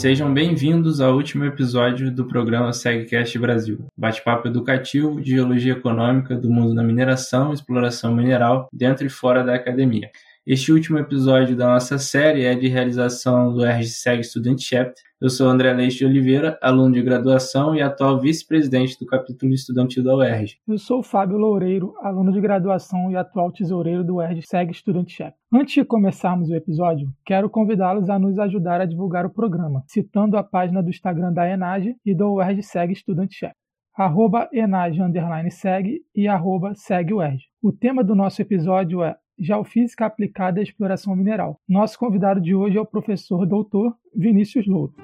Sejam bem-vindos ao último episódio do programa SegCast Brasil, bate-papo educativo de geologia econômica do mundo da mineração e exploração mineral dentro e fora da academia. Este último episódio da nossa série é de realização do RGSEG Student Chapter. Eu sou André Leite de Oliveira, aluno de graduação e atual vice-presidente do capítulo estudantil da UERJ. Eu sou Fábio Loureiro, aluno de graduação e atual tesoureiro do RGSEG Student Chapter. Antes de começarmos o episódio, quero convidá-los a nos ajudar a divulgar o programa, citando a página do Instagram da Enage e do UERJ Student Chapter arroba enage, underline, e arroba o O tema do nosso episódio é Geofísica aplicada à exploração mineral. Nosso convidado de hoje é o professor doutor Vinícius Louro.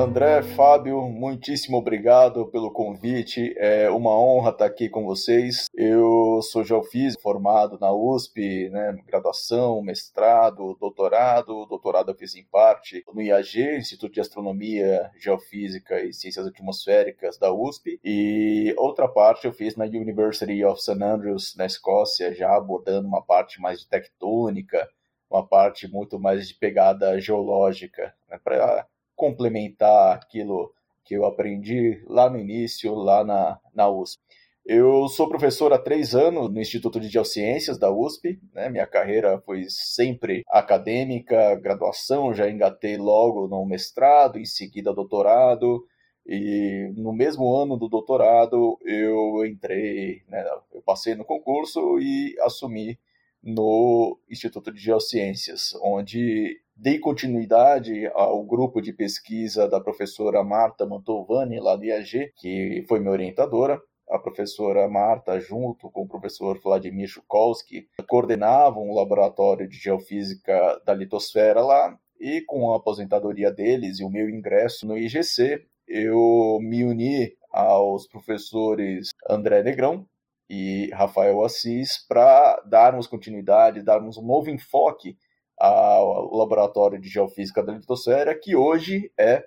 André, Fábio, muitíssimo obrigado pelo convite. É uma honra estar aqui com vocês. Eu sou geofísico, formado na USP, né, graduação, mestrado, doutorado. Doutorado eu fiz em parte no IAG, Instituto de Astronomia, Geofísica e Ciências Atmosféricas da USP. E outra parte eu fiz na University of St Andrews, na Escócia, já abordando uma parte mais de tectônica, uma parte muito mais de pegada geológica, né, para complementar aquilo que eu aprendi lá no início, lá na, na USP. Eu sou professor há três anos no Instituto de Geociências da USP. Né? Minha carreira foi sempre acadêmica, graduação, já engatei logo no mestrado, em seguida doutorado. E no mesmo ano do doutorado eu entrei, né, eu passei no concurso e assumi no Instituto de Geociências, onde dei continuidade ao grupo de pesquisa da professora Marta Mantovani, lá do IAG, que foi minha orientadora. A professora Marta, junto com o professor Vladimir Chukovsky, coordenavam o laboratório de geofísica da litosfera lá, e com a aposentadoria deles e o meu ingresso no IGC, eu me uni aos professores André Negrão e Rafael Assis para darmos continuidade, darmos um novo enfoque ao Laboratório de Geofísica da Litosfera, que hoje é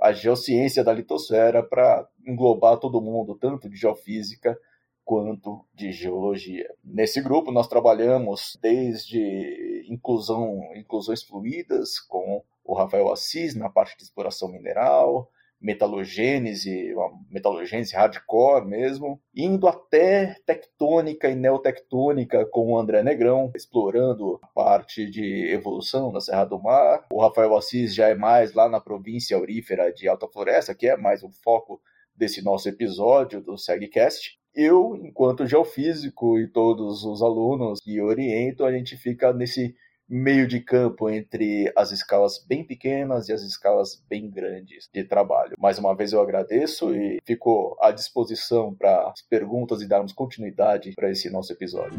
a geociência da litosfera para englobar todo mundo, tanto de geofísica quanto de geologia. Nesse grupo nós trabalhamos desde inclusão, inclusões fluídas com o Rafael Assis na parte de exploração mineral, metalogênese, uma metalogênese hardcore mesmo, indo até tectônica e neotectônica com o André Negrão, explorando a parte de evolução da Serra do Mar. O Rafael Assis já é mais lá na província aurífera de Alta Floresta, que é mais o foco desse nosso episódio do SegCast. Eu, enquanto geofísico e todos os alunos que oriento, a gente fica nesse meio de campo entre as escalas bem pequenas e as escalas bem grandes de trabalho. Mais uma vez eu agradeço e fico à disposição para as perguntas e darmos continuidade para esse nosso episódio.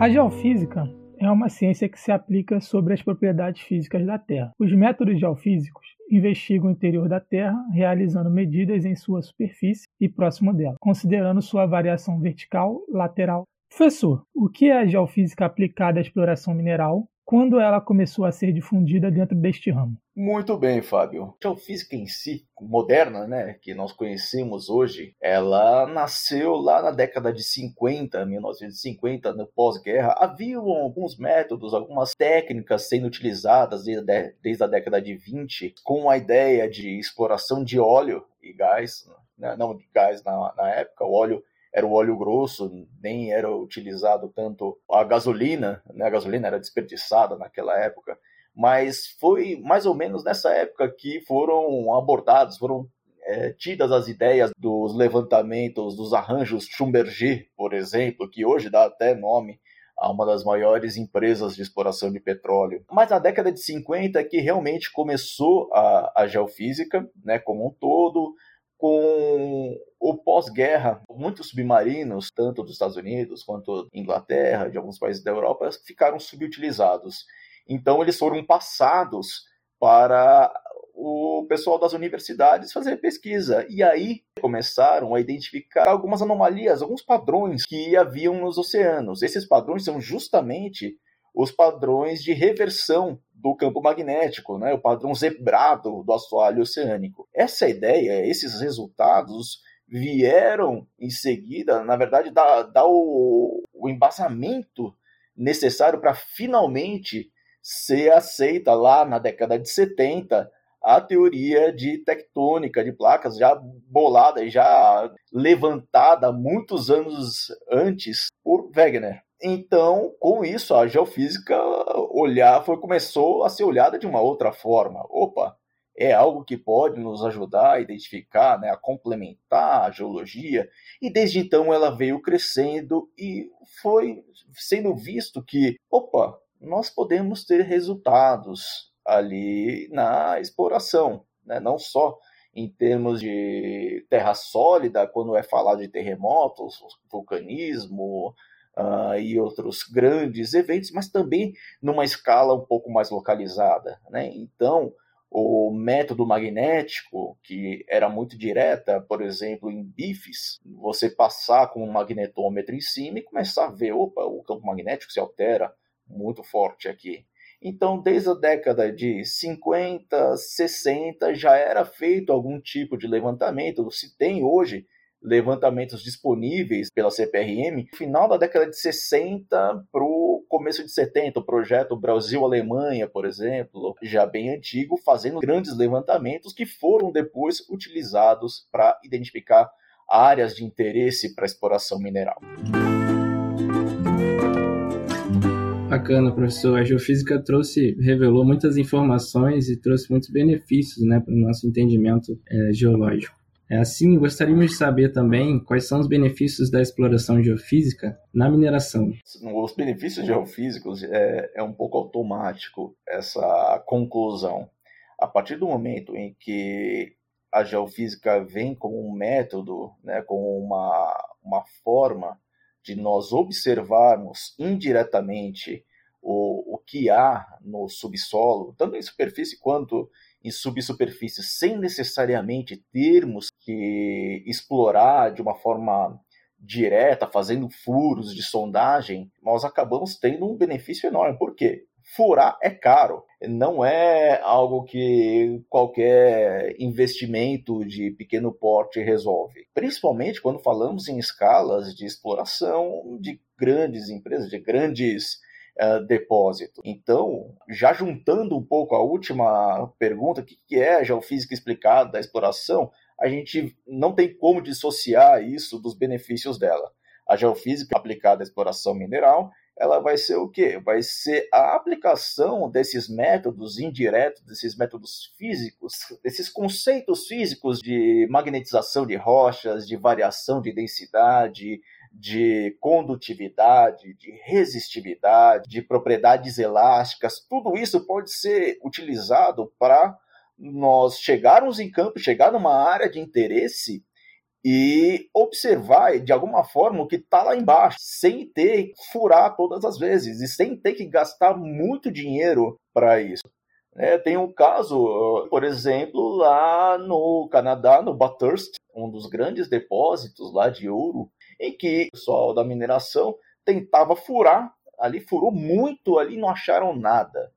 A geofísica é uma ciência que se aplica sobre as propriedades físicas da Terra. Os métodos geofísicos investigam o interior da Terra, realizando medidas em sua superfície e próximo dela, considerando sua variação vertical, lateral Professor, o que é a geofísica aplicada à exploração mineral? Quando ela começou a ser difundida dentro deste ramo? Muito bem, Fábio. A geofísica em si, moderna, né, que nós conhecemos hoje, ela nasceu lá na década de 50, 1950, no pós-guerra. Haviam alguns métodos, algumas técnicas sendo utilizadas desde, desde a década de 20, com a ideia de exploração de óleo e gás, né, não de gás na, na época, o óleo era o óleo grosso, nem era utilizado tanto a gasolina, né? a gasolina era desperdiçada naquela época, mas foi mais ou menos nessa época que foram abordados, foram é, tidas as ideias dos levantamentos, dos arranjos Schlumberger, por exemplo, que hoje dá até nome a uma das maiores empresas de exploração de petróleo. Mas na década de 50 é que realmente começou a, a geofísica, né, como um todo, com o pós-guerra, muitos submarinos, tanto dos Estados Unidos quanto Inglaterra, de alguns países da Europa, ficaram subutilizados. Então, eles foram passados para o pessoal das universidades fazer pesquisa. E aí começaram a identificar algumas anomalias, alguns padrões que haviam nos oceanos. Esses padrões são justamente os padrões de reversão do campo magnético, né, o padrão zebrado do assoalho oceânico. Essa ideia, esses resultados vieram em seguida, na verdade, dar, dar o, o embasamento necessário para finalmente ser aceita lá na década de 70 a teoria de tectônica de placas já bolada e já levantada muitos anos antes por Wegener. Então, com isso, a geofísica olhar foi começou a ser olhada de uma outra forma. Opa, é algo que pode nos ajudar a identificar, né, a complementar a geologia. E desde então ela veio crescendo e foi sendo visto que, opa, nós podemos ter resultados ali na exploração, né? não só em termos de terra sólida, quando é falado de terremotos, vulcanismo uh, e outros grandes eventos, mas também numa escala um pouco mais localizada. Né? Então, o método magnético, que era muito direta, por exemplo, em bifes, você passar com um magnetômetro em cima e começar a ver, opa, o campo magnético se altera muito forte aqui. Então, desde a década de 50, 60, já era feito algum tipo de levantamento. Se tem hoje levantamentos disponíveis pela CPRM, final da década de 60 para o começo de 70, o projeto Brasil-Alemanha, por exemplo, já bem antigo, fazendo grandes levantamentos que foram depois utilizados para identificar áreas de interesse para exploração mineral. Bacana, professor. A geofísica trouxe, revelou muitas informações e trouxe muitos benefícios né, para o nosso entendimento é, geológico. É assim, gostaríamos de saber também quais são os benefícios da exploração geofísica na mineração. Os benefícios geofísicos é, é um pouco automático essa conclusão. A partir do momento em que a geofísica vem como um método, né, como uma, uma forma de nós observarmos indiretamente o, o que há no subsolo, tanto em superfície quanto em subsuperfície, sem necessariamente termos que explorar de uma forma direta, fazendo furos de sondagem, nós acabamos tendo um benefício enorme. Por quê? furar é caro. Não é algo que qualquer investimento de pequeno porte resolve. Principalmente quando falamos em escalas de exploração de grandes empresas, de grandes uh, depósitos. Então, já juntando um pouco a última pergunta, o que é a geofísica explicada da exploração, a gente não tem como dissociar isso dos benefícios dela. A geofísica aplicada à exploração mineral ela vai ser o quê? Vai ser a aplicação desses métodos indiretos, desses métodos físicos, desses conceitos físicos de magnetização de rochas, de variação de densidade, de condutividade, de resistividade, de propriedades elásticas, tudo isso pode ser utilizado para nós chegarmos em campo, chegar numa área de interesse e observar de alguma forma o que está lá embaixo, sem ter que furar todas as vezes e sem ter que gastar muito dinheiro para isso. É, tem um caso, por exemplo, lá no Canadá, no Bathurst, um dos grandes depósitos lá de ouro, em que o pessoal da mineração tentava furar, ali furou muito, ali não acharam nada,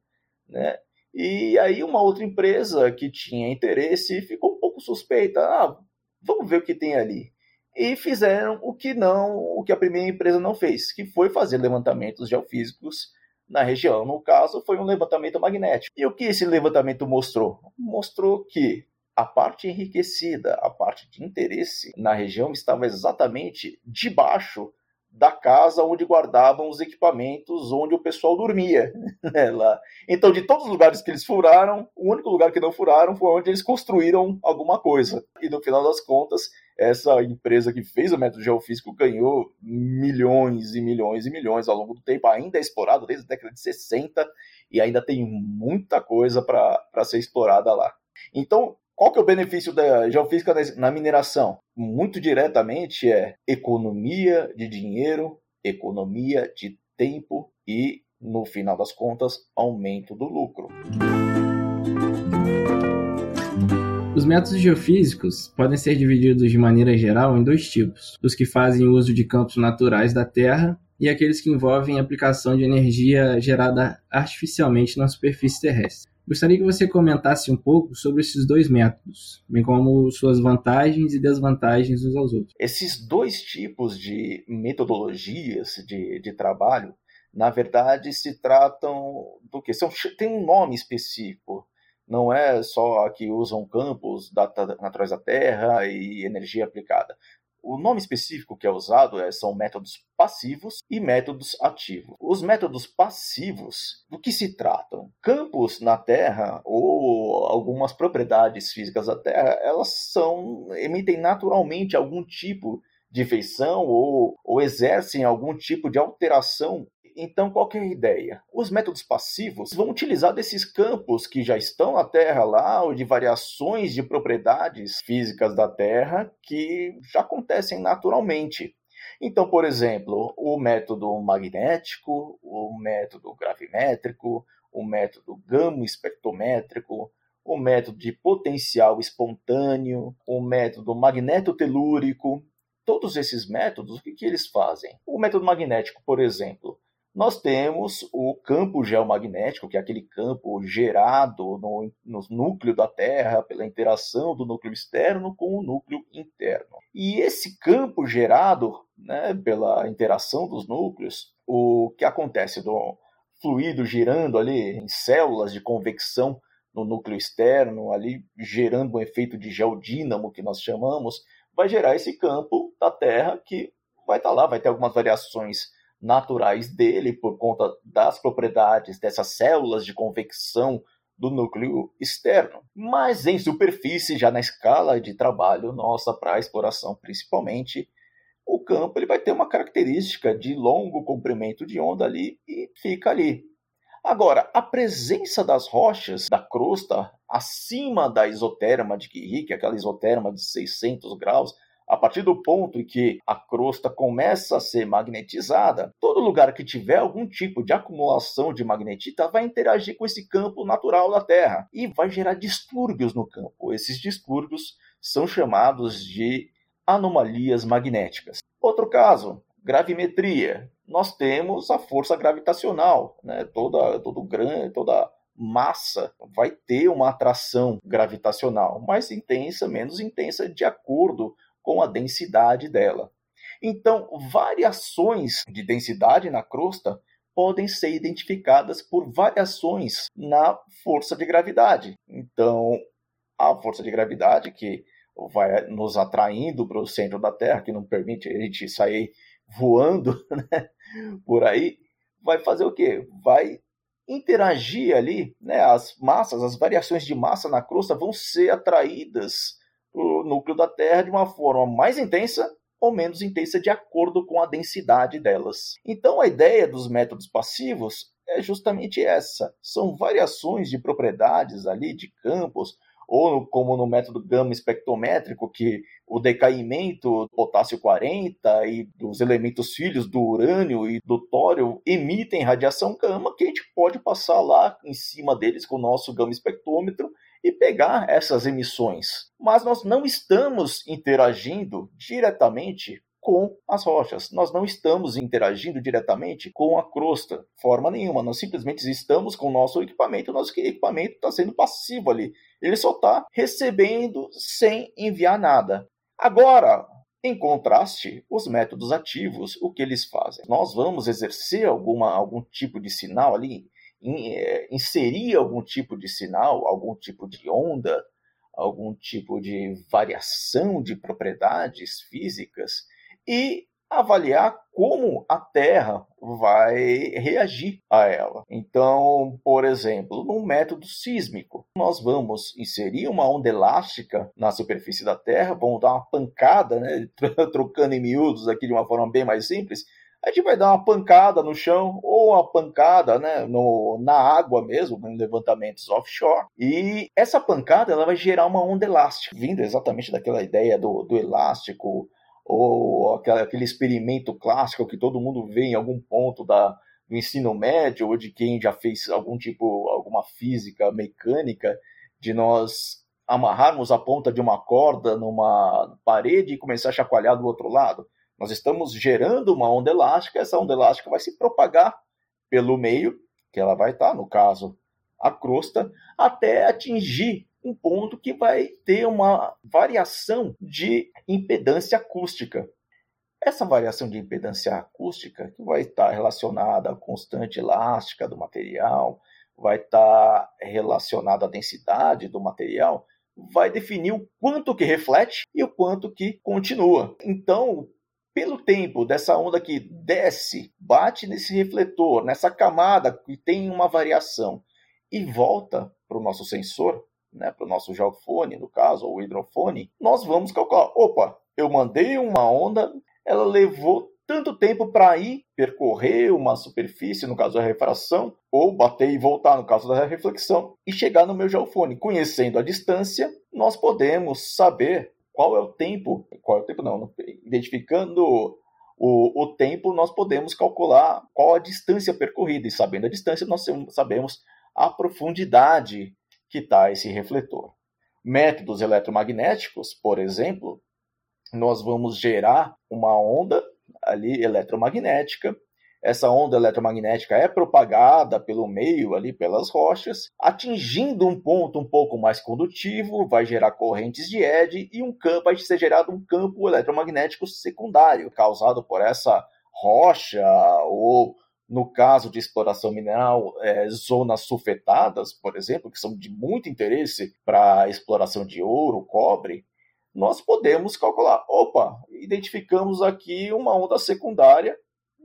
né? E aí uma outra empresa que tinha interesse ficou um pouco suspeita, ah, vamos ver o que tem ali. E fizeram o que não, o que a primeira empresa não fez, que foi fazer levantamentos geofísicos na região. No caso, foi um levantamento magnético. E o que esse levantamento mostrou? Mostrou que a parte enriquecida, a parte de interesse na região estava exatamente debaixo da casa onde guardavam os equipamentos onde o pessoal dormia. Né, lá. Então, de todos os lugares que eles furaram, o único lugar que não furaram foi onde eles construíram alguma coisa. E no final das contas, essa empresa que fez o método geofísico ganhou milhões e milhões e milhões ao longo do tempo, ainda é explorado desde a década de 60 e ainda tem muita coisa para ser explorada lá. Então, qual que é o benefício da geofísica na mineração? Muito diretamente é economia de dinheiro, economia de tempo e, no final das contas, aumento do lucro. Os métodos geofísicos podem ser divididos de maneira geral em dois tipos: os que fazem uso de campos naturais da Terra e aqueles que envolvem aplicação de energia gerada artificialmente na superfície terrestre. Gostaria que você comentasse um pouco sobre esses dois métodos, bem como suas vantagens e desvantagens uns aos outros. Esses dois tipos de metodologias de, de trabalho na verdade se tratam do que? São, tem um nome específico. Não é só que usam campos da, naturais da Terra e energia aplicada. O nome específico que é usado é, são métodos passivos e métodos ativos. Os métodos passivos, do que se tratam? Campos na Terra ou algumas propriedades físicas da Terra, elas são emitem naturalmente algum tipo de feição ou, ou exercem algum tipo de alteração então, qual é ideia? Os métodos passivos vão utilizar desses campos que já estão na Terra lá, ou de variações de propriedades físicas da Terra que já acontecem naturalmente. Então, por exemplo, o método magnético, o método gravimétrico, o método gamo-espectrométrico, o método de potencial espontâneo, o método magnetotelúrico, todos esses métodos, o que, que eles fazem? O método magnético, por exemplo, nós temos o campo geomagnético, que é aquele campo gerado no, no, núcleo da Terra pela interação do núcleo externo com o núcleo interno. E esse campo gerado né, pela interação dos núcleos, o que acontece do fluido girando ali em células de convecção no núcleo externo, ali gerando um efeito de geodínamo que nós chamamos, vai gerar esse campo da Terra que vai estar lá, vai ter algumas variações naturais dele por conta das propriedades dessas células de convecção do núcleo externo. Mas em superfície, já na escala de trabalho nossa para exploração principalmente, o campo ele vai ter uma característica de longo comprimento de onda ali e fica ali. Agora, a presença das rochas da crosta acima da isoterma de Curie, que aquela isoterma de 600 graus, a partir do ponto em que a crosta começa a ser magnetizada, todo lugar que tiver algum tipo de acumulação de magnetita vai interagir com esse campo natural da Terra e vai gerar distúrbios no campo. Esses distúrbios são chamados de anomalias magnéticas. Outro caso, gravimetria. Nós temos a força gravitacional, né? toda, todo grande, toda massa vai ter uma atração gravitacional, mais intensa, menos intensa, de acordo com a densidade dela. Então, variações de densidade na crosta podem ser identificadas por variações na força de gravidade. Então, a força de gravidade que vai nos atraindo para o centro da Terra, que não permite a gente sair voando né, por aí, vai fazer o quê? Vai interagir ali, né, as massas, as variações de massa na crosta vão ser atraídas o núcleo da Terra de uma forma mais intensa ou menos intensa de acordo com a densidade delas. Então a ideia dos métodos passivos é justamente essa. São variações de propriedades ali de campos ou como no método gama espectrométrico, que o decaimento do potássio 40 e dos elementos filhos do urânio e do tório emitem radiação gama, que a gente pode passar lá em cima deles com o nosso gama espectrômetro e pegar essas emissões. Mas nós não estamos interagindo diretamente com as rochas. Nós não estamos interagindo diretamente com a crosta, forma nenhuma. Nós simplesmente estamos com o nosso equipamento, o nosso equipamento está sendo passivo ali. Ele só está recebendo sem enviar nada. Agora, em contraste, os métodos ativos, o que eles fazem? Nós vamos exercer alguma, algum tipo de sinal ali inserir algum tipo de sinal, algum tipo de onda, algum tipo de variação de propriedades físicas e avaliar como a Terra vai reagir a ela. Então, por exemplo, no método sísmico, nós vamos inserir uma onda elástica na superfície da Terra, vamos dar uma pancada, né, trocando em miúdos aqui de uma forma bem mais simples, a gente vai dar uma pancada no chão ou uma pancada né, no, na água mesmo, em levantamentos offshore. E essa pancada ela vai gerar uma onda elástica, vindo exatamente daquela ideia do, do elástico ou aquela, aquele experimento clássico que todo mundo vê em algum ponto da, do ensino médio ou de quem já fez algum tipo, alguma física mecânica, de nós amarrarmos a ponta de uma corda numa parede e começar a chacoalhar do outro lado. Nós estamos gerando uma onda elástica, essa onda elástica vai se propagar pelo meio, que ela vai estar, no caso, a crosta, até atingir um ponto que vai ter uma variação de impedância acústica. essa variação de impedância acústica, que vai estar relacionada à constante elástica do material, vai estar relacionada à densidade do material, vai definir o quanto que reflete e o quanto que continua. Então, pelo tempo dessa onda que desce, bate nesse refletor, nessa camada que tem uma variação e volta para o nosso sensor, né, para o nosso geofone, no caso, ou hidrofone, nós vamos calcular. Opa, eu mandei uma onda, ela levou tanto tempo para ir percorrer uma superfície, no caso da refração, ou bater e voltar, no caso da reflexão, e chegar no meu geofone. Conhecendo a distância, nós podemos saber qual é o tempo, qual é o tempo não, identificando o, o tempo, nós podemos calcular qual a distância percorrida, e sabendo a distância, nós sabemos a profundidade que está esse refletor. Métodos eletromagnéticos, por exemplo, nós vamos gerar uma onda ali eletromagnética. Essa onda eletromagnética é propagada pelo meio ali pelas rochas, atingindo um ponto um pouco mais condutivo, vai gerar correntes de ED e um campo vai ser gerado um campo eletromagnético secundário causado por essa rocha ou no caso de exploração mineral, é, zonas sulfetadas, por exemplo, que são de muito interesse para exploração de ouro, cobre, nós podemos calcular, opa, identificamos aqui uma onda secundária,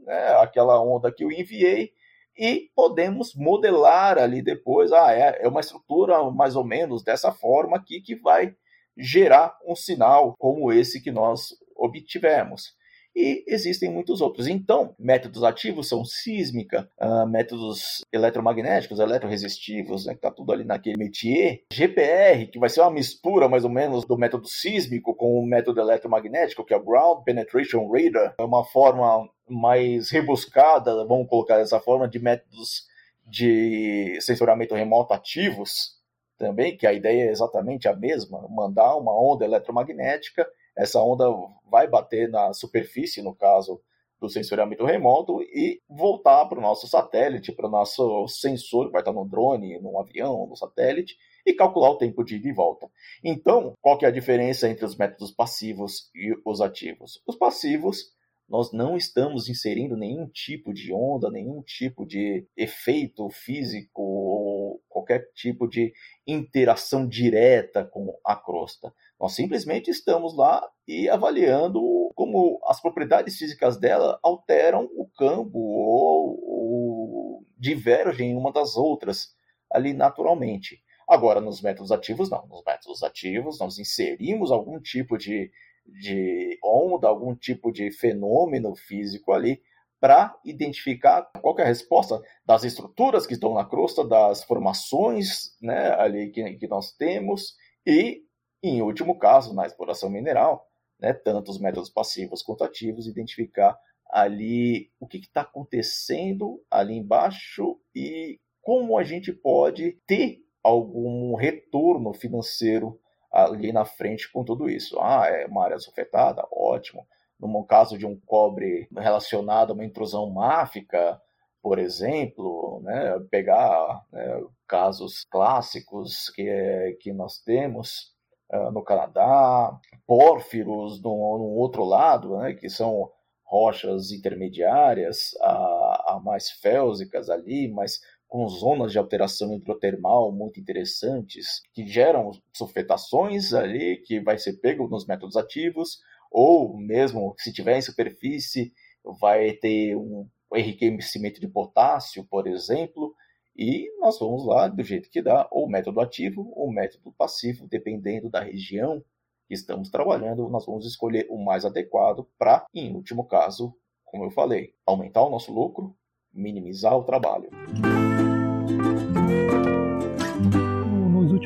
né, aquela onda que eu enviei, e podemos modelar ali depois, ah, é, é uma estrutura mais ou menos dessa forma aqui que vai gerar um sinal como esse que nós obtivemos e existem muitos outros. Então, métodos ativos são sísmica, uh, métodos eletromagnéticos, eletroresistivos, né, que está tudo ali naquele métier. GPR, que vai ser uma mistura mais ou menos do método sísmico com o método eletromagnético, que é o Ground Penetration Radar. É uma forma mais rebuscada, vamos colocar dessa forma, de métodos de sensoramento remoto ativos também, que a ideia é exatamente a mesma, mandar uma onda eletromagnética essa onda vai bater na superfície, no caso do sensoriamento remoto, e voltar para o nosso satélite, para o nosso sensor, que vai estar no drone, no avião, no satélite, e calcular o tempo de ida e volta. Então, qual que é a diferença entre os métodos passivos e os ativos? Os passivos, nós não estamos inserindo nenhum tipo de onda, nenhum tipo de efeito físico ou qualquer tipo de interação direta com a crosta. Nós simplesmente estamos lá e avaliando como as propriedades físicas dela alteram o campo ou, ou divergem uma das outras ali naturalmente. Agora, nos métodos ativos, não. Nos métodos ativos, nós inserimos algum tipo de, de onda, algum tipo de fenômeno físico ali para identificar qual é a resposta das estruturas que estão na crosta, das formações né, ali que, que nós temos e em último caso, na exploração mineral, né, tanto os métodos passivos quanto ativos, identificar ali o que está acontecendo ali embaixo e como a gente pode ter algum retorno financeiro ali na frente com tudo isso. Ah, é uma área sulfetada? Ótimo. No caso de um cobre relacionado a uma intrusão máfica, por exemplo, né, pegar né, casos clássicos que, que nós temos, uh, no Canadá, pórfiros no, no outro lado, né, que são rochas intermediárias, a, a mais félsicas ali, mas com zonas de alteração hidrotermal muito interessantes, que geram sulfetações ali, que vai ser pego nos métodos ativos, ou mesmo se tiver em superfície, vai ter um enriquecimento de potássio, por exemplo, e nós vamos lá do jeito que dá, ou método ativo ou método passivo, dependendo da região que estamos trabalhando, nós vamos escolher o mais adequado para, em último caso, como eu falei, aumentar o nosso lucro, minimizar o trabalho.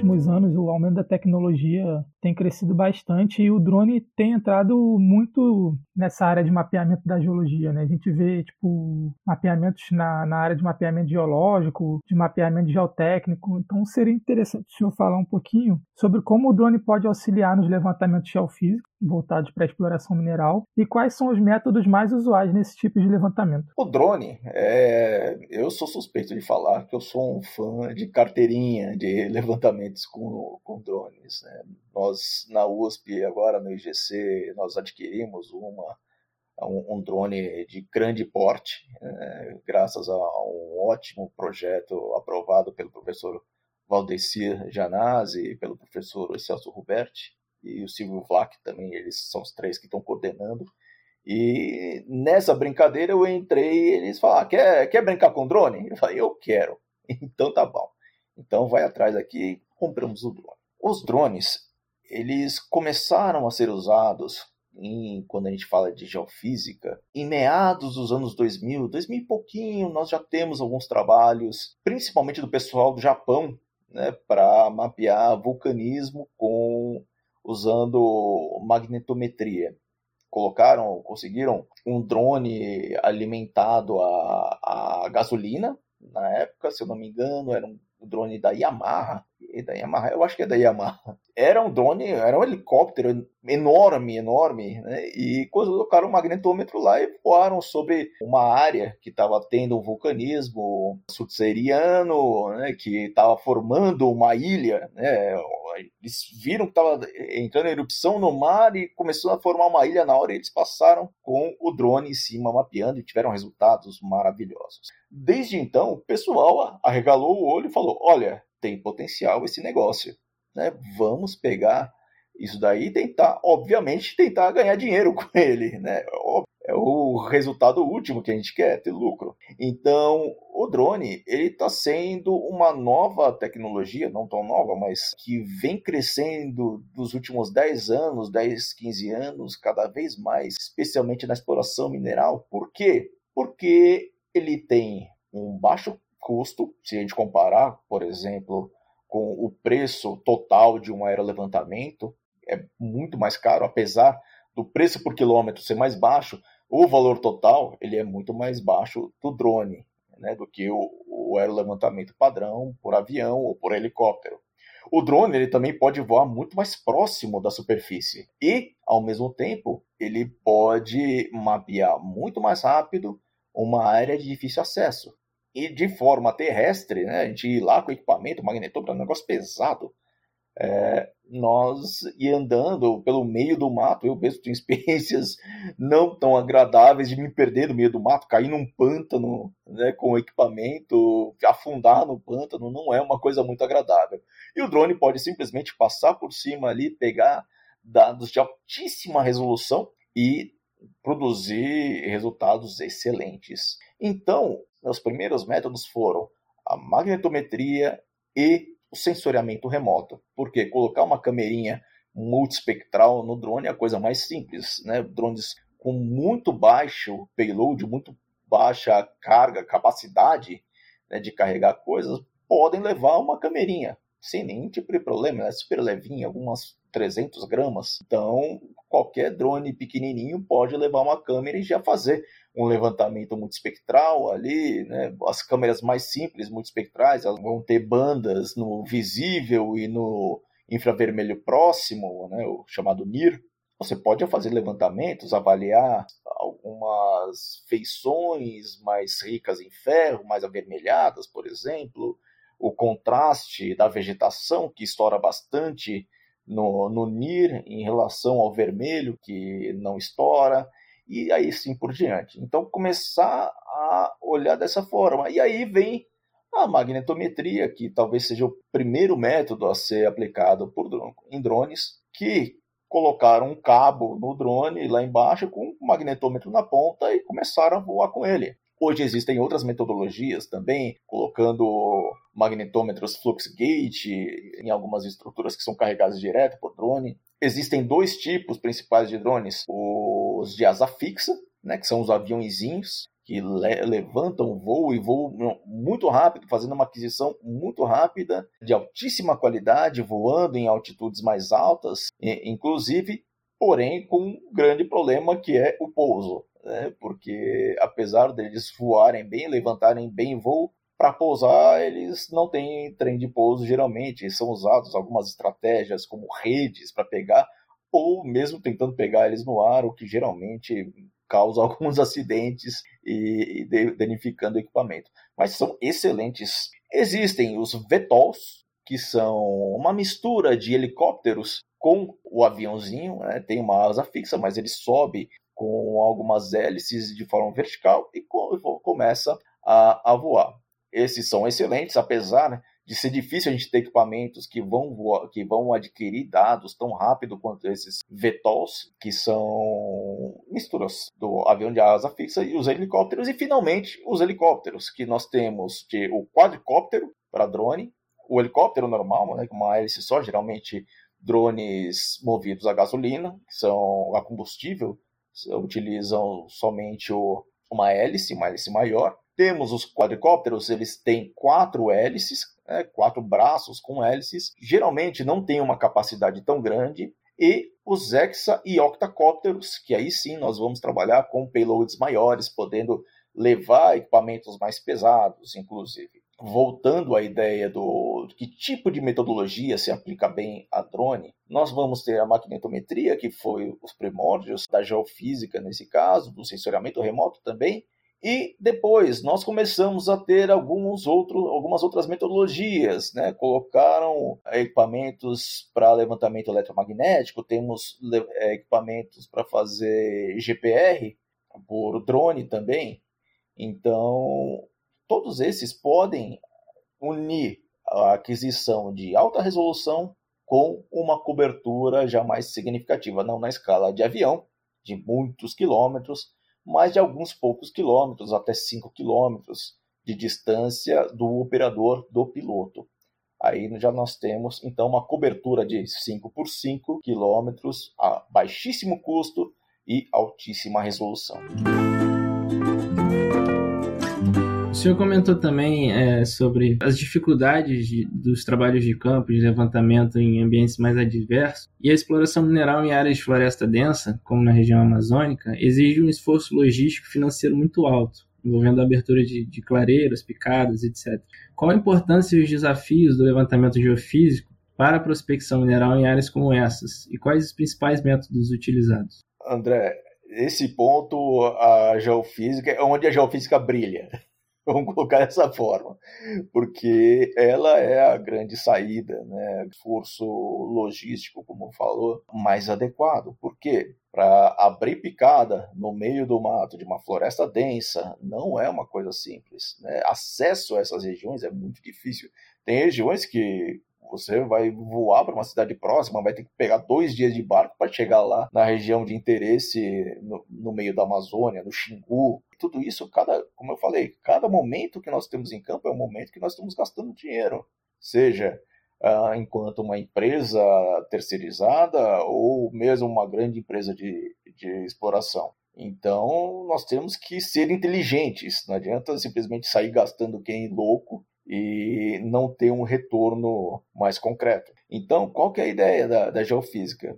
Últimos anos o aumento da tecnologia tem crescido bastante e o drone tem entrado muito nessa área de mapeamento da geologia, né? A gente vê, tipo, mapeamentos na, na área de mapeamento geológico, de mapeamento geotécnico. Então seria interessante o senhor falar um pouquinho sobre como o drone pode auxiliar nos levantamentos geofísicos voltados para exploração mineral e quais são os métodos mais usuais nesse tipo de levantamento. O drone, é... eu sou suspeito de falar que eu sou um fã de carteirinha de levantamentos com, com drones. Né? Nós, na USP, agora no IGC, nós adquirimos uma um, um drone de grande porte, é, graças a um ótimo projeto aprovado pelo professor Valdecir Janazzi, pelo professor Celso Ruberti e o Silvio Vlach também, eles são os três que estão coordenando. E nessa brincadeira eu entrei e eles falaram, quer, quer brincar com drone? Eu falei, eu quero. Então tá bom. Então vai atrás aqui e compramos o drone. Os drones, eles começaram a ser usados em, quando a gente fala de geofísica, em meados dos anos 2000, 2000 e pouquinho, nós já temos alguns trabalhos, principalmente do pessoal do Japão, né, para mapear vulcanismo com usando magnetometria. Colocaram, conseguiram um drone alimentado a, a gasolina, na época, se eu não me engano, era um drone da Yamaha, da Yamaha, eu acho que é da Yamaha. Era um drone, era um helicóptero enorme, enorme, né? E colocaram um magnetômetro lá e voaram sobre uma área que estava tendo um vulcanismo subseriano, né? Que estava formando uma ilha, né? Eles viram que estava entrando em erupção no mar e começou a formar uma ilha na hora e eles passaram com o drone em cima mapeando e tiveram resultados maravilhosos. Desde então, o pessoal arregalou o olho e falou: olha, tem potencial esse negócio. Né? Vamos pegar isso daí e tentar, obviamente, tentar ganhar dinheiro com ele. Né? É o resultado último que a gente quer, ter lucro. Então, o drone ele está sendo uma nova tecnologia, não tão nova, mas que vem crescendo dos últimos 10 anos, 10, 15 anos, cada vez mais, especialmente na exploração mineral. Por quê? Porque ele tem um baixo custo, se a gente comparar, por exemplo, com o preço total de um aerolevantamento, é muito mais caro, apesar do preço por quilômetro ser mais baixo, o valor total ele é muito mais baixo do drone, né, do que o, o aerolevantamento padrão por avião ou por helicóptero. O drone ele também pode voar muito mais próximo da superfície e, ao mesmo tempo, ele pode mapear muito mais rápido uma área de difícil acesso e de forma terrestre, né, a gente ir lá com equipamento, magnetômetro, é um negócio pesado, é, nós ir andando pelo meio do mato, eu mesmo tenho experiências não tão agradáveis de me perder no meio do mato, cair num pântano né, com equipamento, afundar no pântano, não é uma coisa muito agradável. E o drone pode simplesmente passar por cima ali, pegar dados de altíssima resolução e produzir resultados excelentes. Então, os primeiros métodos foram a magnetometria e o sensoriamento remoto. Porque colocar uma camerinha multispectral no drone é a coisa mais simples, né? Drones com muito baixo payload, muito baixa carga, capacidade né, de carregar coisas, podem levar uma camerinha sem nenhum tipo de problema, é super levinha, algumas 300 gramas. Então, qualquer drone pequenininho pode levar uma câmera e já fazer um levantamento multispectral ali, né? As câmeras mais simples, multispectrais, elas vão ter bandas no visível e no infravermelho próximo, né? O chamado NIR. Você pode fazer levantamentos, avaliar algumas feições mais ricas em ferro, mais avermelhadas, por exemplo, o contraste da vegetação, que estoura bastante no, no NIR em relação ao vermelho, que não estoura, e aí sim por diante. Então, começar a olhar dessa forma. E aí vem a magnetometria, que talvez seja o primeiro método a ser aplicado por, em drones, que colocaram um cabo no drone lá embaixo com um magnetômetro na ponta e começaram a voar com ele. Hoje existem outras metodologias também, colocando magnetômetros Fluxgate em algumas estruturas que são carregadas direto por drone. Existem dois tipos principais de drones: os de asa fixa, né, que são os aviãozinhos que le levantam voo e voam muito rápido, fazendo uma aquisição muito rápida, de altíssima qualidade, voando em altitudes mais altas, inclusive, porém com um grande problema que é o pouso né? porque apesar deles voarem bem, levantarem bem voo, para pousar eles não têm trem de pouso geralmente, são usados algumas estratégias como redes para pegar, ou mesmo tentando pegar eles no ar, o que geralmente causa alguns acidentes e, e danificando o equipamento. Mas são excelentes. Existem os VTOLs, que são uma mistura de helicópteros com o aviãozinho, né? tem uma asa fixa, mas ele sobe com algumas hélices de forma vertical e começa a, a voar. Esses são excelentes, apesar de ser difícil a gente ter equipamentos que vão, que vão adquirir dados tão rápido quanto esses VTOLs, que são misturas do avião de asa fixa e os helicópteros, e finalmente os helicópteros, que nós temos de, o quadricóptero para drone, o helicóptero normal, né, uma hélice só, geralmente drones movidos a gasolina, que são a combustível, utilizam somente o, uma hélice, uma hélice maior. Temos os quadricópteros, eles têm quatro hélices, né, quatro braços com hélices, geralmente não tem uma capacidade tão grande, e os hexa e octacópteros, que aí sim nós vamos trabalhar com payloads maiores, podendo levar equipamentos mais pesados, inclusive. Voltando à ideia do que tipo de metodologia se aplica bem a drone, nós vamos ter a magnetometria, que foi os primórdios da geofísica nesse caso, do sensoriamento remoto também, e depois nós começamos a ter alguns outros, algumas outras metodologias, né? Colocaram equipamentos para levantamento eletromagnético, temos é, equipamentos para fazer GPR por drone também. Então, todos esses podem unir a aquisição de alta resolução com uma cobertura já mais significativa, não na escala de avião, de muitos quilômetros, mais de alguns poucos quilômetros, até 5 quilômetros de distância do operador do piloto. Aí já nós temos então uma cobertura de 5 por 5 quilômetros a baixíssimo custo e altíssima resolução. Senhor comentou também é, sobre as dificuldades de, dos trabalhos de campo, de levantamento em ambientes mais adversos, e a exploração mineral em áreas de floresta densa, como na região amazônica, exige um esforço logístico e financeiro muito alto, envolvendo a abertura de, de clareiras, picadas, etc. Qual a importância e os desafios do levantamento geofísico para a prospecção mineral em áreas como essas, e quais os principais métodos utilizados? André, esse ponto, a geofísica, é onde a geofísica brilha. Vamos colocar dessa forma, porque ela é a grande saída, né, esforço logístico, como falou, mais adequado. Por quê? Para abrir picada no meio do mato de uma floresta densa não é uma coisa simples. Né? Acesso a essas regiões é muito difícil. Tem regiões que você vai voar para uma cidade próxima, vai ter que pegar dois dias de barco para chegar lá na região de interesse, no, no, meio da Amazônia, no Xingu. Tudo isso, cada, como eu falei, cada momento que nós temos em campo é um momento que nós estamos gastando dinheiro. Seja uh, enquanto uma empresa terceirizada ou mesmo uma grande empresa de, de exploração. Então, nós temos que ser inteligentes. Não adianta simplesmente sair gastando quem louco e não ter um retorno mais concreto. Então, qual que é a ideia da, da geofísica?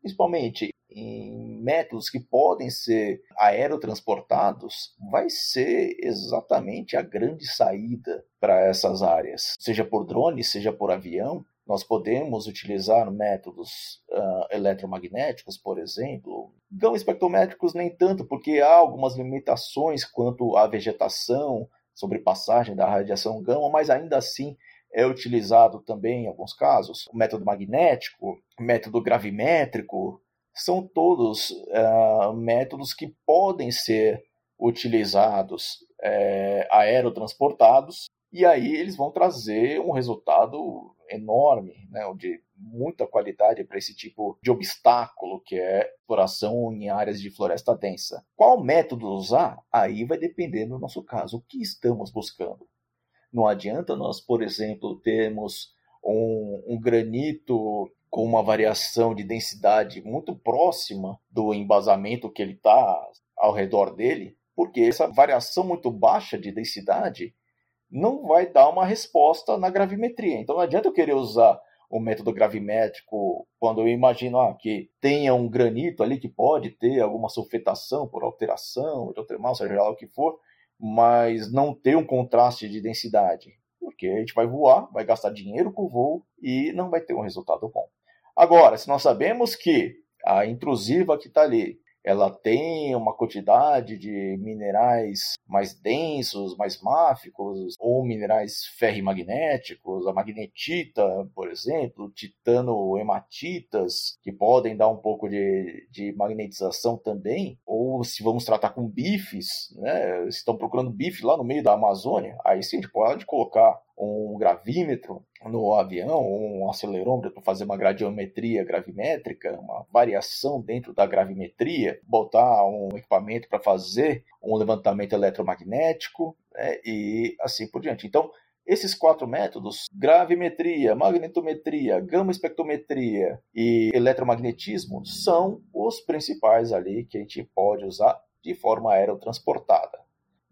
Principalmente em métodos que podem ser aerotransportados, vai ser exatamente a grande saída para essas áreas, seja por drone, seja por avião. Nós podemos utilizar métodos uh, eletromagnéticos, por exemplo, não espectrométricos nem tanto, porque há algumas limitações quanto à vegetação, sobre passagem da radiação gama, mas ainda assim é utilizado também em alguns casos o método magnético, o método gravimétrico, são todos uh, métodos que podem ser utilizados é, aerotransportados e aí eles vão trazer um resultado enorme, né, de muita qualidade para esse tipo de obstáculo que é exploração em áreas de floresta densa. Qual método usar? Aí vai depender do nosso caso, o que estamos buscando. Não adianta nós, por exemplo, termos um, um granito com uma variação de densidade muito próxima do embasamento que ele está ao redor dele, porque essa variação muito baixa de densidade não vai dar uma resposta na gravimetria. Então não adianta eu querer usar o método gravimétrico quando eu imagino ah, que tenha um granito ali que pode ter alguma sulfetação por alteração, hidrotermal, seja lá o que for, mas não ter um contraste de densidade. Porque a gente vai voar, vai gastar dinheiro com o voo e não vai ter um resultado bom. Agora, se nós sabemos que a intrusiva que está ali ela tem uma quantidade de minerais mais densos, mais máficos, ou minerais ferrimagnéticos, a magnetita, por exemplo, titano-hematitas, que podem dar um pouco de, de magnetização também, ou se vamos tratar com bifes, né, estão procurando bife lá no meio da Amazônia, aí sim a gente pode colocar um gravímetro no avião, um acelerômetro para fazer uma gradiometria gravimétrica, uma variação dentro da gravimetria, botar um equipamento para fazer um levantamento eletromagnético né, e assim por diante. Então, esses quatro métodos, gravimetria, magnetometria, gama espectrometria e eletromagnetismo, são os principais ali que a gente pode usar de forma aerotransportada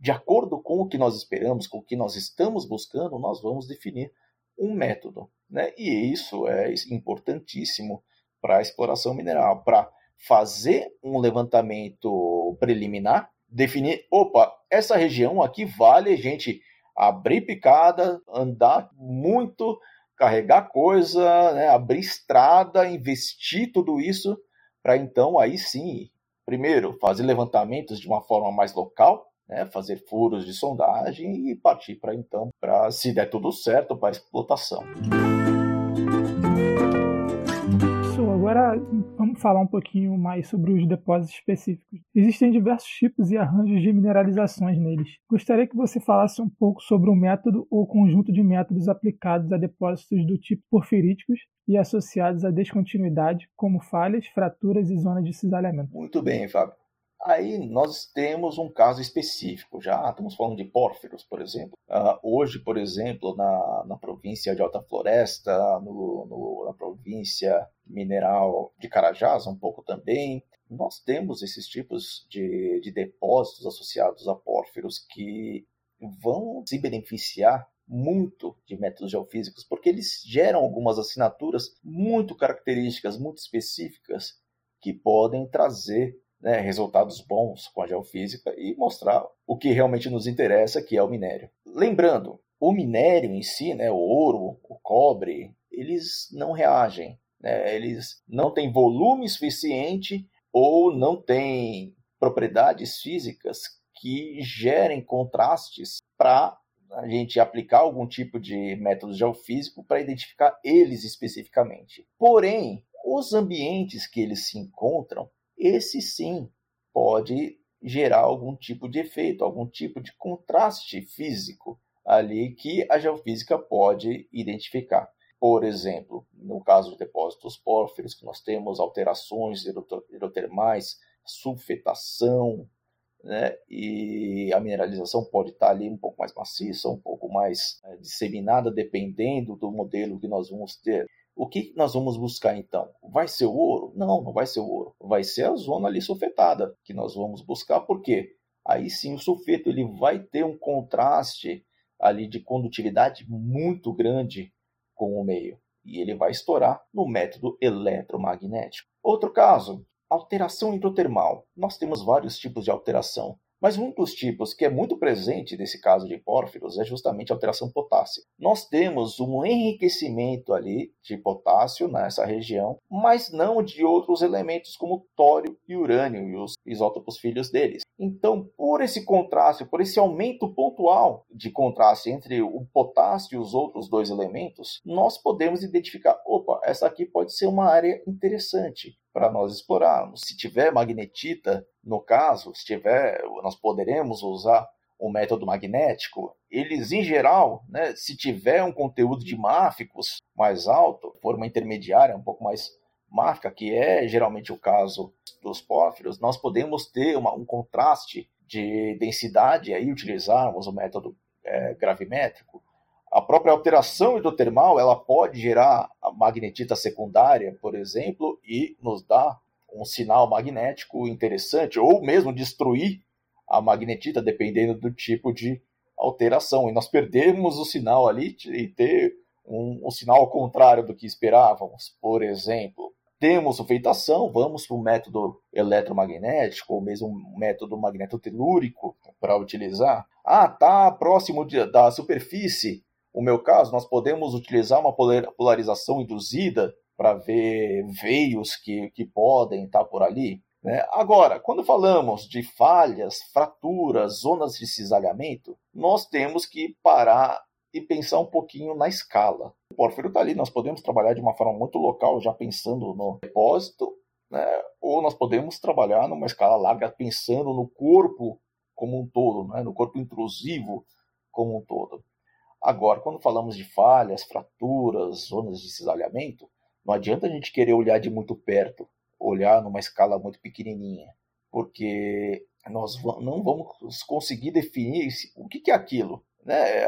de acordo com o que nós esperamos, com o que nós estamos buscando, nós vamos definir um método. Né? E isso é importantíssimo para a exploração mineral, para fazer um levantamento preliminar, definir, opa, essa região aqui vale a gente abrir picada, andar muito, carregar coisa, né? abrir estrada, investir tudo isso, para então aí sim, primeiro, fazer levantamentos de uma forma mais local, né, fazer furos de sondagem e partir para então, para se der tudo certo, para a explotação. Agora vamos falar um pouquinho mais sobre os depósitos específicos. Existem diversos tipos e arranjos de mineralizações neles. Gostaria que você falasse um pouco sobre o método ou conjunto de métodos aplicados a depósitos do tipo porfiríticos e associados à descontinuidade, como falhas, fraturas e zonas de cisalhamento. Muito bem, Fábio. Aí nós temos um caso específico, já estamos falando de pórfiros, por exemplo. Uh, hoje, por exemplo, na, na província de Alta Floresta, no, no, na província mineral de Carajás, um pouco também, nós temos esses tipos de, de depósitos associados a pórfiros que vão se beneficiar muito de métodos geofísicos, porque eles geram algumas assinaturas muito características, muito específicas, que podem trazer né, resultados bons com a geofísica e mostrar o que realmente nos interessa, que é o minério. Lembrando, o minério em si, né, o ouro, o cobre, eles não reagem, né, eles não têm volume suficiente ou não têm propriedades físicas que gerem contrastes para a gente aplicar algum tipo de método geofísico para identificar eles especificamente. Porém, os ambientes que eles se encontram esse sim pode gerar algum tipo de efeito, algum tipo de contraste físico ali que a geofísica pode identificar. Por exemplo, no caso de depósitos pórfiros, que nós temos alterações hidrotermais, sulfetação, né? e a mineralização pode estar ali um pouco mais maciça, um pouco mais é, disseminada, dependendo do modelo que nós vamos ter. O que nós vamos buscar então? Vai ser o ouro? Não, não vai ser o ouro. Vai ser a zona ali sulfetada que nós vamos buscar, porque aí sim o sulfeto ele vai ter um contraste ali de condutividade muito grande com o meio e ele vai estourar no método eletromagnético. Outro caso, alteração hidrotermal. Nós temos vários tipos de alteração. Mas um dos tipos que é muito presente nesse caso de pórfiros é justamente a alteração potássica. Nós temos um enriquecimento ali de potássio nessa região, mas não de outros elementos como tório e urânio e os isótopos filhos deles. Então, por esse contraste, por esse aumento pontual de contraste entre o potássio e os outros dois elementos, nós podemos identificar, opa, essa aqui pode ser uma área interessante para nós explorarmos. Se tiver magnetita, no caso, se tiver, nós poderemos usar o método magnético. Eles, em geral, né, se tiver um conteúdo de máficos mais alto, forma intermediária, um pouco mais máfica, que é geralmente o caso dos pórfiros, nós podemos ter uma, um contraste de densidade, aí utilizarmos o método é, gravimétrico, a própria alteração hidrotermal ela pode gerar a magnetita secundária, por exemplo, e nos dar um sinal magnético interessante, ou mesmo destruir a magnetita, dependendo do tipo de alteração. E nós perdemos o sinal ali e ter um, um sinal ao contrário do que esperávamos. Por exemplo, temos sulfeitação, vamos para o método eletromagnético, ou mesmo um método magnetotelúrico para utilizar. Ah, tá próximo de, da superfície o meu caso, nós podemos utilizar uma polarização induzida para ver veios que, que podem estar por ali. Né? Agora, quando falamos de falhas, fraturas, zonas de cisalhamento, nós temos que parar e pensar um pouquinho na escala. O Porfírio está ali, nós podemos trabalhar de uma forma muito local, já pensando no depósito, né? ou nós podemos trabalhar numa escala larga, pensando no corpo como um todo, né? no corpo intrusivo como um todo. Agora, quando falamos de falhas, fraturas, zonas de cisalhamento, não adianta a gente querer olhar de muito perto, olhar numa escala muito pequenininha, porque nós não vamos conseguir definir o que é aquilo. Né?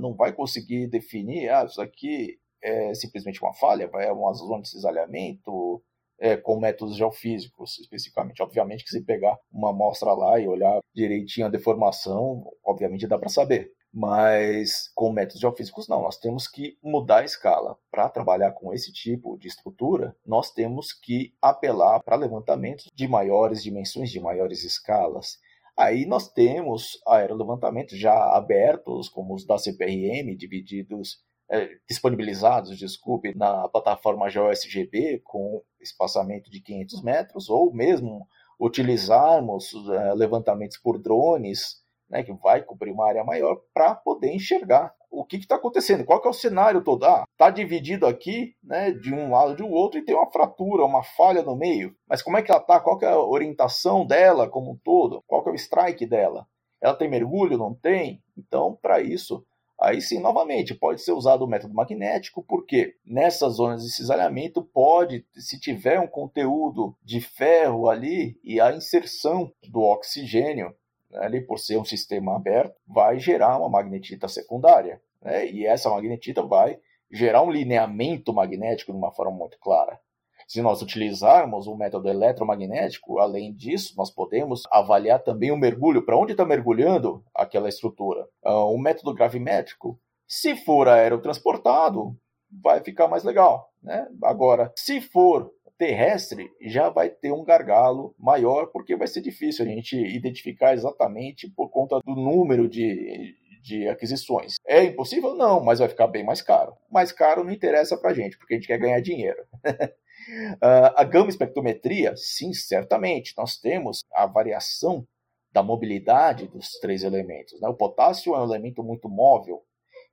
Não vai conseguir definir, ah, isso aqui é simplesmente uma falha, é uma zona de cisalhamento, é, com métodos geofísicos, especificamente. Obviamente que se pegar uma amostra lá e olhar direitinho a deformação, obviamente dá para saber. Mas com métodos geofísicos, não. Nós temos que mudar a escala. Para trabalhar com esse tipo de estrutura, nós temos que apelar para levantamentos de maiores dimensões, de maiores escalas. Aí nós temos aerolevantamentos já abertos, como os da CPRM, divididos, é, disponibilizados, desculpe, na plataforma GeoSGB, com espaçamento de 500 metros, ou mesmo utilizarmos é, levantamentos por drones né, que vai cobrir uma área maior, para poder enxergar o que está acontecendo, qual é o cenário todo. Ah, está dividido aqui, né, de um lado e do outro, e tem uma fratura, uma falha no meio. Mas como é que ela está? Qual é a orientação dela como um todo? Qual é o strike dela? Ela tem mergulho? Não tem? Então, para isso, aí sim, novamente, pode ser usado o método magnético, porque nessas zonas de cisalhamento pode, se tiver um conteúdo de ferro ali e a inserção do oxigênio, ali por ser um sistema aberto, vai gerar uma magnetita secundária. Né? E essa magnetita vai gerar um lineamento magnético de uma forma muito clara. Se nós utilizarmos o método eletromagnético, além disso, nós podemos avaliar também o mergulho, para onde está mergulhando aquela estrutura. O método gravimétrico, se for aerotransportado, vai ficar mais legal. Né? Agora, se for terrestre já vai ter um gargalo maior, porque vai ser difícil a gente identificar exatamente por conta do número de, de aquisições. É impossível? Não, mas vai ficar bem mais caro. Mais caro não interessa para a gente, porque a gente quer ganhar dinheiro. uh, a gama espectrometria, sim, certamente. Nós temos a variação da mobilidade dos três elementos. Né? O potássio é um elemento muito móvel,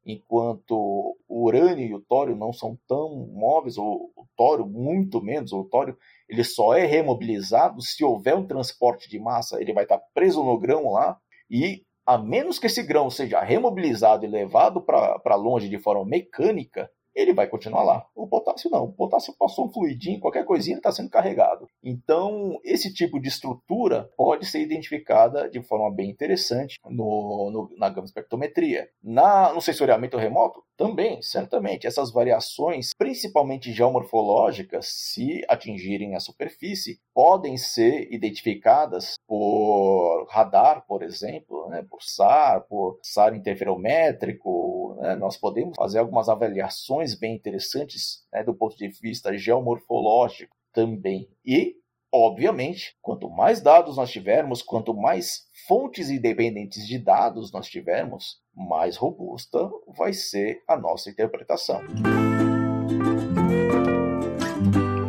enquanto o urânio e o tório não são tão móveis, ou o tório muito menos, o tório ele só é remobilizado se houver um transporte de massa, ele vai estar preso no grão lá, e a menos que esse grão seja remobilizado e levado para longe de forma mecânica, ele vai continuar lá. O potássio não. O potássio passou um fluidinho, qualquer coisinha está sendo carregado. Então, esse tipo de estrutura pode ser identificada de forma bem interessante no, no, na gama espectrometria. Na, no sensoriamento remoto, também, certamente. Essas variações, principalmente geomorfológicas, se atingirem a superfície, podem ser identificadas por radar, por exemplo, né, por SAR, por SAR interferométrico. Né, nós podemos fazer algumas avaliações bem interessantes né, do ponto de vista geomorfológico também. E, obviamente, quanto mais dados nós tivermos, quanto mais fontes independentes de dados nós tivermos, mais robusta vai ser a nossa interpretação.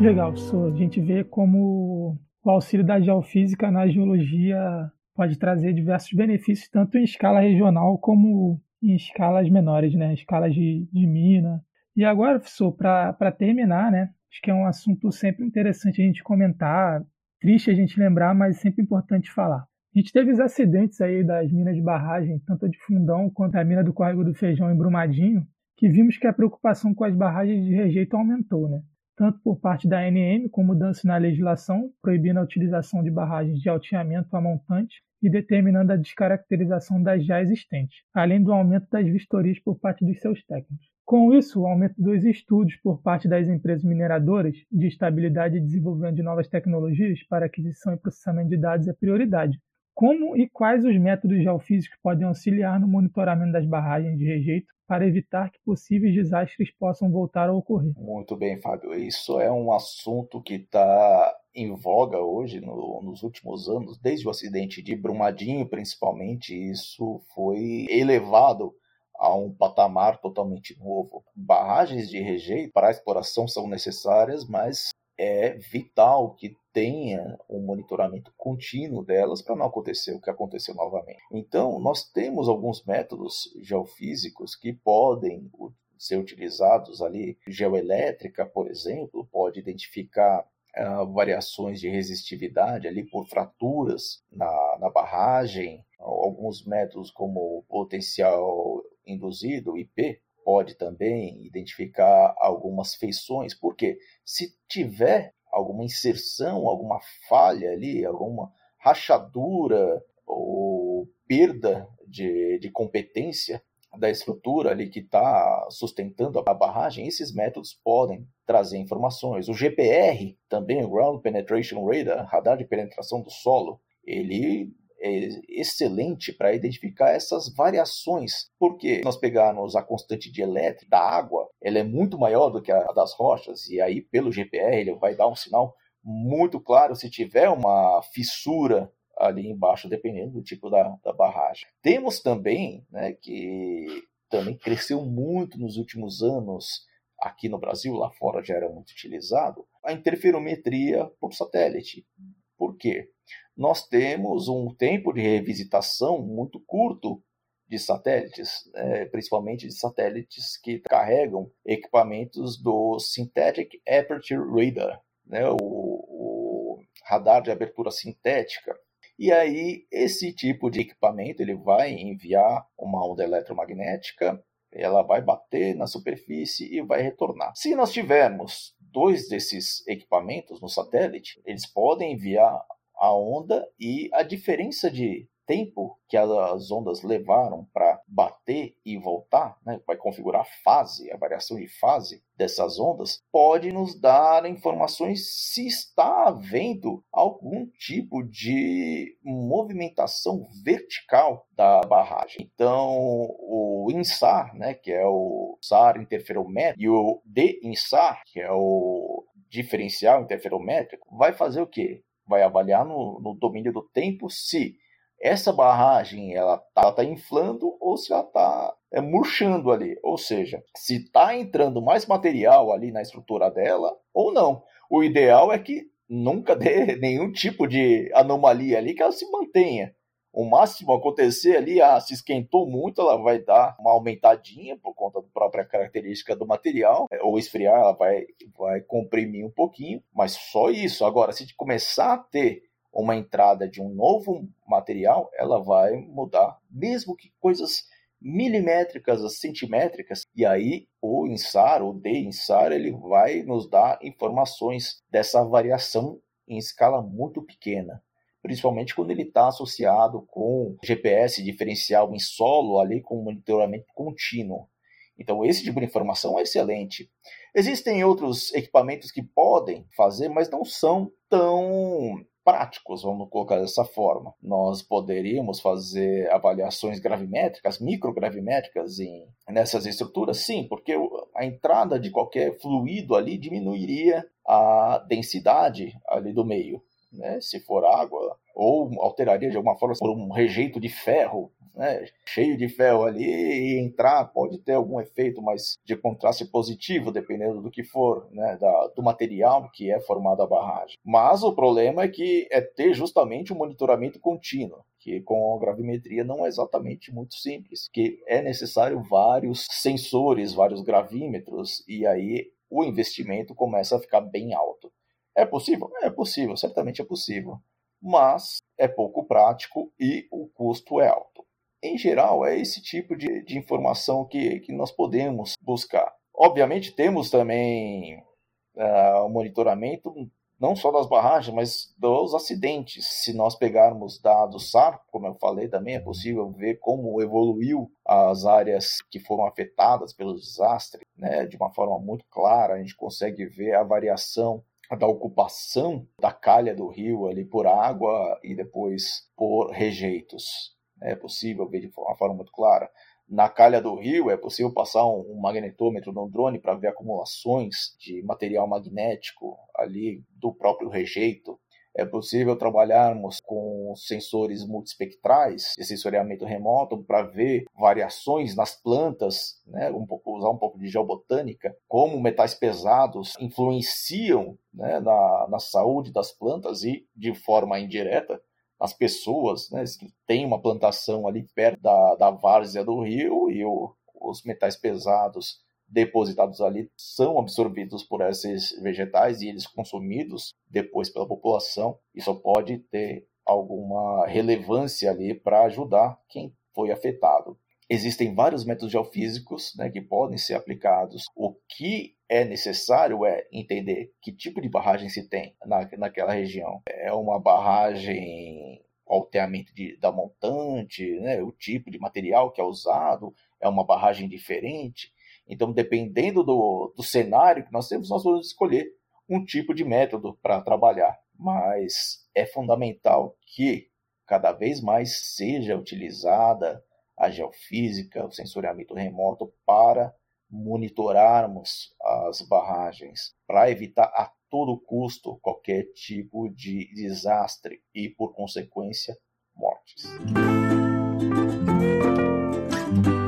Legal, a gente vê como o auxílio da geofísica na geologia pode trazer diversos benefícios, tanto em escala regional como em escalas menores, né? escalas de, de mina. E agora, professor, para terminar, né? acho que é um assunto sempre interessante a gente comentar, triste a gente lembrar, mas sempre importante falar. A gente teve os acidentes aí das minas de barragem, tanto a de Fundão quanto a mina do Córrego do Feijão em Brumadinho, que vimos que a preocupação com as barragens de rejeito aumentou, né? tanto por parte da ANM, com mudança na legislação, proibindo a utilização de barragens de alteamento a montante e determinando a descaracterização das já existentes, além do aumento das vistorias por parte dos seus técnicos. Com isso, o aumento dos estudos por parte das empresas mineradoras de estabilidade e desenvolvimento de novas tecnologias para aquisição e processamento de dados é prioridade, como e quais os métodos geofísicos podem auxiliar no monitoramento das barragens de rejeito para evitar que possíveis desastres possam voltar a ocorrer? Muito bem, Fábio. Isso é um assunto que está em voga hoje, no, nos últimos anos, desde o acidente de Brumadinho, principalmente. Isso foi elevado a um patamar totalmente novo. Barragens de rejeito para a exploração são necessárias, mas é vital que tenha um monitoramento contínuo delas para não acontecer o que aconteceu novamente. Então, nós temos alguns métodos geofísicos que podem ser utilizados ali. Geoelétrica, por exemplo, pode identificar variações de resistividade ali por fraturas na, na barragem. Alguns métodos como potencial induzido, IP, pode também identificar algumas feições, porque se tiver alguma inserção, alguma falha ali, alguma rachadura ou perda de, de competência da estrutura ali que está sustentando a barragem, esses métodos podem trazer informações. O GPR, também o Ground Penetration Radar, radar de penetração do solo, ele é excelente para identificar essas variações. Porque nós pegarmos a constante de elétrica da água, ela é muito maior do que a das rochas, e aí pelo GPR ele vai dar um sinal muito claro se tiver uma fissura ali embaixo, dependendo do tipo da, da barragem. Temos também, né, que também cresceu muito nos últimos anos aqui no Brasil, lá fora já era muito utilizado, a interferometria por satélite. Por quê? nós temos um tempo de revisitação muito curto de satélites, né, principalmente de satélites que carregam equipamentos do Synthetic Aperture Radar, né, o, o radar de abertura sintética. E aí esse tipo de equipamento ele vai enviar uma onda eletromagnética, ela vai bater na superfície e vai retornar. Se nós tivermos dois desses equipamentos no satélite, eles podem enviar a onda e a diferença de tempo que as ondas levaram para bater e voltar, né, vai configurar a fase, a variação de fase dessas ondas, pode nos dar informações se está havendo algum tipo de movimentação vertical da barragem. Então, o INSAR, né, que é o SAR interferométrico, e o DINSAR, que é o diferencial interferométrico, vai fazer o quê? vai avaliar no, no domínio do tempo se essa barragem ela está tá inflando ou se ela está é, murchando ali. Ou seja, se está entrando mais material ali na estrutura dela ou não. O ideal é que nunca dê nenhum tipo de anomalia ali que ela se mantenha o máximo acontecer ali, ah, se esquentou muito, ela vai dar uma aumentadinha por conta da própria característica do material, é, ou esfriar, ela vai, vai comprimir um pouquinho, mas só isso. Agora, se começar a ter uma entrada de um novo material, ela vai mudar, mesmo que coisas milimétricas centimétricas, e aí o INSAR, o D-INSAR, ele vai nos dar informações dessa variação em escala muito pequena principalmente quando ele está associado com GPS diferencial em solo, ali com monitoramento contínuo. Então, esse tipo de informação é excelente. Existem outros equipamentos que podem fazer, mas não são tão práticos, vamos colocar dessa forma. Nós poderíamos fazer avaliações gravimétricas, microgravimétricas em, nessas estruturas? Sim, porque a entrada de qualquer fluido ali diminuiria a densidade ali do meio né, se for água, ou alteraria de alguma forma por um rejeito de ferro, né, cheio de ferro ali, e entrar pode ter algum efeito mais de contraste positivo, dependendo do que for, né, da, do material que é formado a barragem. Mas o problema é que é ter justamente um monitoramento contínuo que com a gravimetria não é exatamente muito simples, que é necessário vários sensores, vários gravímetros, e aí o investimento começa a ficar bem alto. É possível? É possível, certamente é possível. Mas é pouco prático e o custo é alto. Em geral, é esse tipo de, de informação que, que nós podemos buscar. Obviamente, temos também uh, o monitoramento não só das barragens, mas dos acidentes. Se nós pegarmos dados SAR, como eu falei, também é possível ver como evoluiu as áreas que foram afetadas pelo desastre, né? de uma forma muito clara. A gente consegue ver a variação da ocupação da calha do rio ali por água e depois por rejeitos. É possível ver de uma forma muito clara. Na calha do rio é possível passar um, magnetômetro no drone para ver acumulações de material magnético ali do próprio rejeito. É possível trabalharmos com sensores multispectrais de sensoriamento remoto para ver variações nas plantas, né, um pouco, usar um pouco de geobotânica, como metais pesados influenciam né, na, na saúde das plantas e, de forma indireta, as pessoas, né, tem uma plantação ali perto da, da várzea do rio e o, os metais pesados depositados ali são absorvidos por esses vegetais e eles consumidos depois pela população. Isso pode ter alguma relevância ali para ajudar quem foi afetado. Existem vários métodos geofísicos né, que podem ser aplicados. O que é necessário é entender que tipo de barragem se tem na, naquela região. É uma barragem alteamento de, da montante, né, o tipo de material que é usado, é uma barragem diferente. Então, dependendo do, do cenário que nós temos, nós vamos escolher um tipo de método para trabalhar. Mas é fundamental que cada vez mais seja utilizada a geofísica, o sensoriamento remoto para monitorarmos as barragens, para evitar a todo custo qualquer tipo de desastre e, por consequência, mortes.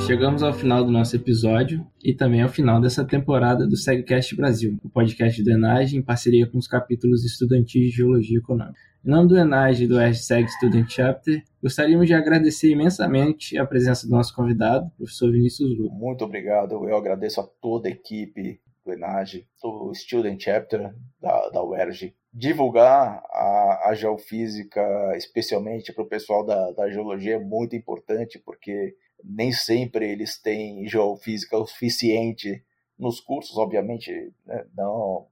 Chegamos ao final do nosso episódio e também ao final dessa temporada do SegCast Brasil, o podcast do Enage em parceria com os capítulos estudantis de Geologia Econômica. Em nome do Enage e do Hashtag Student Chapter, gostaríamos de agradecer imensamente a presença do nosso convidado, professor Vinícius Lu. Muito obrigado, eu agradeço a toda a equipe do Enage, do Student Chapter da, da UERJ, divulgar a, a geofísica, especialmente para o pessoal da, da geologia, é muito importante, porque nem sempre eles têm geofísica o suficiente nos cursos, obviamente, né, não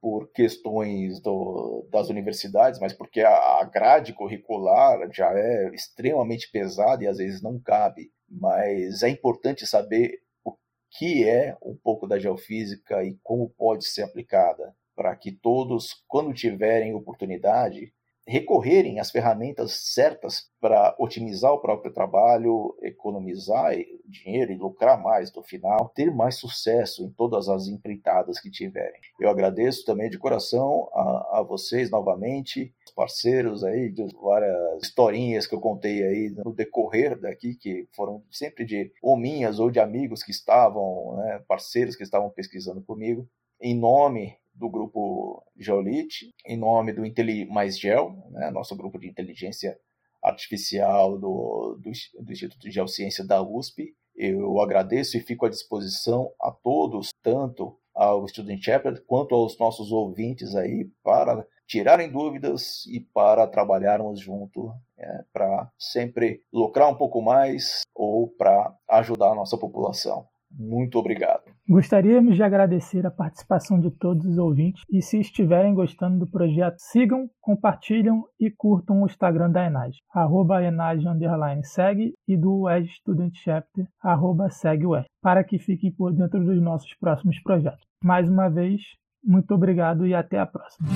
por questões do, das universidades, mas porque a, a grade curricular já é extremamente pesada e às vezes não cabe. Mas é importante saber o que é um pouco da geofísica e como pode ser aplicada, para que todos, quando tiverem oportunidade, recorrerem às ferramentas certas para otimizar o próprio trabalho, economizar dinheiro e lucrar mais no final, ter mais sucesso em todas as empreitadas que tiverem. Eu agradeço também de coração a, a vocês novamente, parceiros aí, de várias historinhas que eu contei aí no decorrer daqui, que foram sempre de ou minhas ou de amigos que estavam, né, parceiros que estavam pesquisando comigo. Em nome do grupo Geolite, em nome do Inteli Mais Gel, né, nosso grupo de inteligência artificial do, do, do Instituto de Geociência da USP. Eu agradeço e fico à disposição a todos, tanto ao Student Chapter quanto aos nossos ouvintes aí, para tirarem dúvidas e para trabalharmos junto é, para sempre lucrar um pouco mais ou para ajudar a nossa população. Muito obrigado. Gostaríamos de agradecer a participação de todos os ouvintes e se estiverem gostando do projeto, sigam, compartilham e curtam o Instagram da Enage, arroba Enage segue e do Edge Student Chapter, arroba segue para que fiquem por dentro dos nossos próximos projetos. Mais uma vez, muito obrigado e até a próxima.